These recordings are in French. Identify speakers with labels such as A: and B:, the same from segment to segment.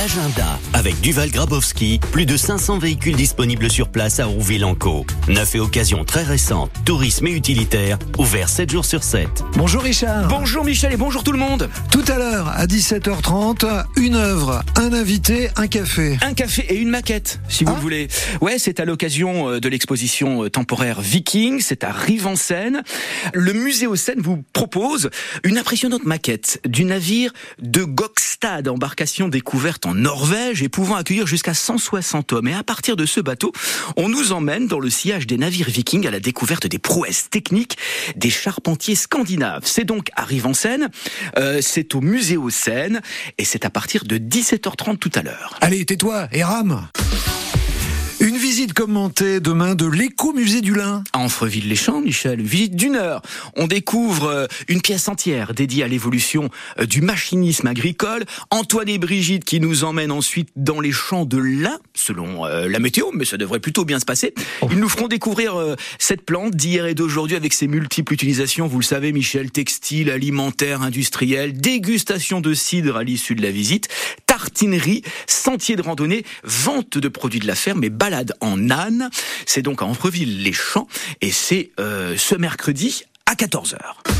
A: L'agenda avec Duval Grabowski, plus de 500 véhicules disponibles sur place à Rouville-en-Caux. Neuf et occasions très récentes, tourisme et utilitaire, ouvert 7 jours sur 7.
B: Bonjour Richard.
C: Bonjour Michel et bonjour tout le monde.
B: Tout à l'heure, à 17h30, une œuvre, un invité, un café.
C: Un café et une maquette, si vous
B: Ah.
C: le voulez. Ouais, c'est à l'occasion euh, de l'exposition euh, temporaire Viking, c'est à Rive-en-Seine. Le musée aux Seine vous propose une impressionnante maquette du navire de Gokstad, embarcation découverte en Norvège et pouvant accueillir jusqu'à 160 hommes. Et à partir de ce bateau, on nous emmène dans le sillage des navires vikings à la découverte des prouesses techniques des charpentiers scandinaves. C'est donc à Rive-en-Seine, euh, c'est au musée aux Seine et c'est à partir de 17h30 tout à l'heure.
B: Allez, tais-toi et rame. Visite commentée demain de l'écomusée du Lin.
C: à Amfreville-les-Champs, Michel, visite d'une heure. On découvre euh, une pièce entière dédiée à l'évolution euh, du machinisme agricole. Antoine et Brigitte qui nous emmènent ensuite dans les champs de lin, selon euh, la météo, mais ça devrait plutôt bien se passer. Ils nous feront découvrir cette plante d'hier et d'aujourd'hui avec ses multiples utilisations. Vous le savez, Michel, textile, alimentaire, industriel, dégustation de cidre à l'issue de la visite, tartinerie, sentier de randonnée, vente de produits de la ferme et balade en âne. C'est donc à Amfreville-les-Champs et c'est euh, ce mercredi à 14h.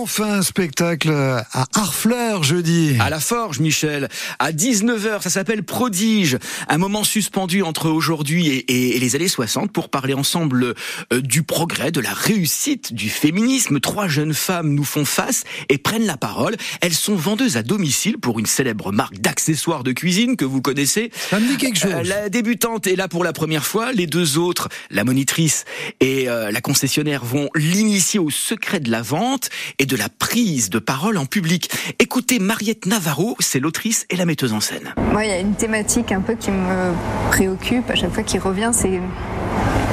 B: Enfin, un spectacle à Harfleur jeudi.
C: À la Forge, Michel, à 19h, ça s'appelle Prodige, un moment suspendu entre aujourd'hui et, et- et les années 60 pour parler ensemble euh, du progrès, de la réussite du féminisme. Trois jeunes femmes nous font face et prennent la parole. Elles sont vendeuses à domicile pour une célèbre marque d'accessoires de cuisine que vous connaissez.
B: Ça me dit quelque chose.
C: Euh, la débutante est là pour la première fois. Les deux autres, la monitrice et euh, la concessionnaire, vont l'initier au secret de la vente et de la prise de parole en public. Écoutez Mariette Navarro, c'est l'autrice et la metteuse en scène.
D: Moi, il y a une thématique un peu qui me préoccupe à chaque fois qui revient, c'est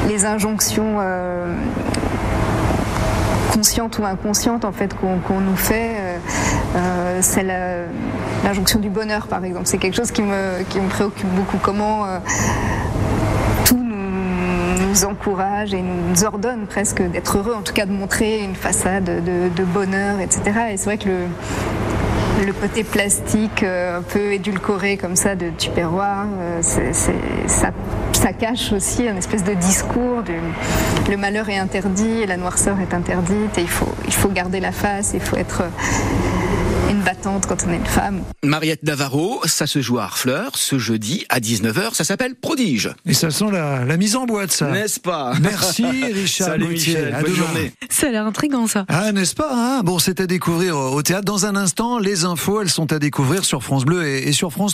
D: les injonctions euh, conscientes ou inconscientes en fait qu'on nous fait. Euh, euh, c'est l'injonction du bonheur, par exemple. C'est quelque chose qui me, qui me préoccupe beaucoup. Comment nous, encourage et nous ordonne presque d'être heureux, en tout cas de montrer une façade de, bonheur, etc. Et c'est vrai que le, côté plastique euh, un peu édulcoré comme ça de Tupperware, euh, c'est- c'est- ça, ça cache aussi un espèce de discours du le malheur est interdit et la noirceur est interdite et il faut, il faut garder la face, il faut être une battante quand on est une femme.
C: Mariette Navarro, ça se joue à Harfleur ce jeudi à 19h. Ça s'appelle Prodige.
B: Et ça sent la, la mise en boîte, ça.
C: N'est-ce pas?
B: Merci Richard
C: Salut. Michel,
B: À
C: bonne
B: demain.
C: journée.
E: Ça a l'air intriguant ça.
B: Ah, n'est-ce pas hein? Bon, c'est à découvrir au théâtre. Dans un instant, les infos, elles sont à découvrir sur France Bleu et, et sur France 3.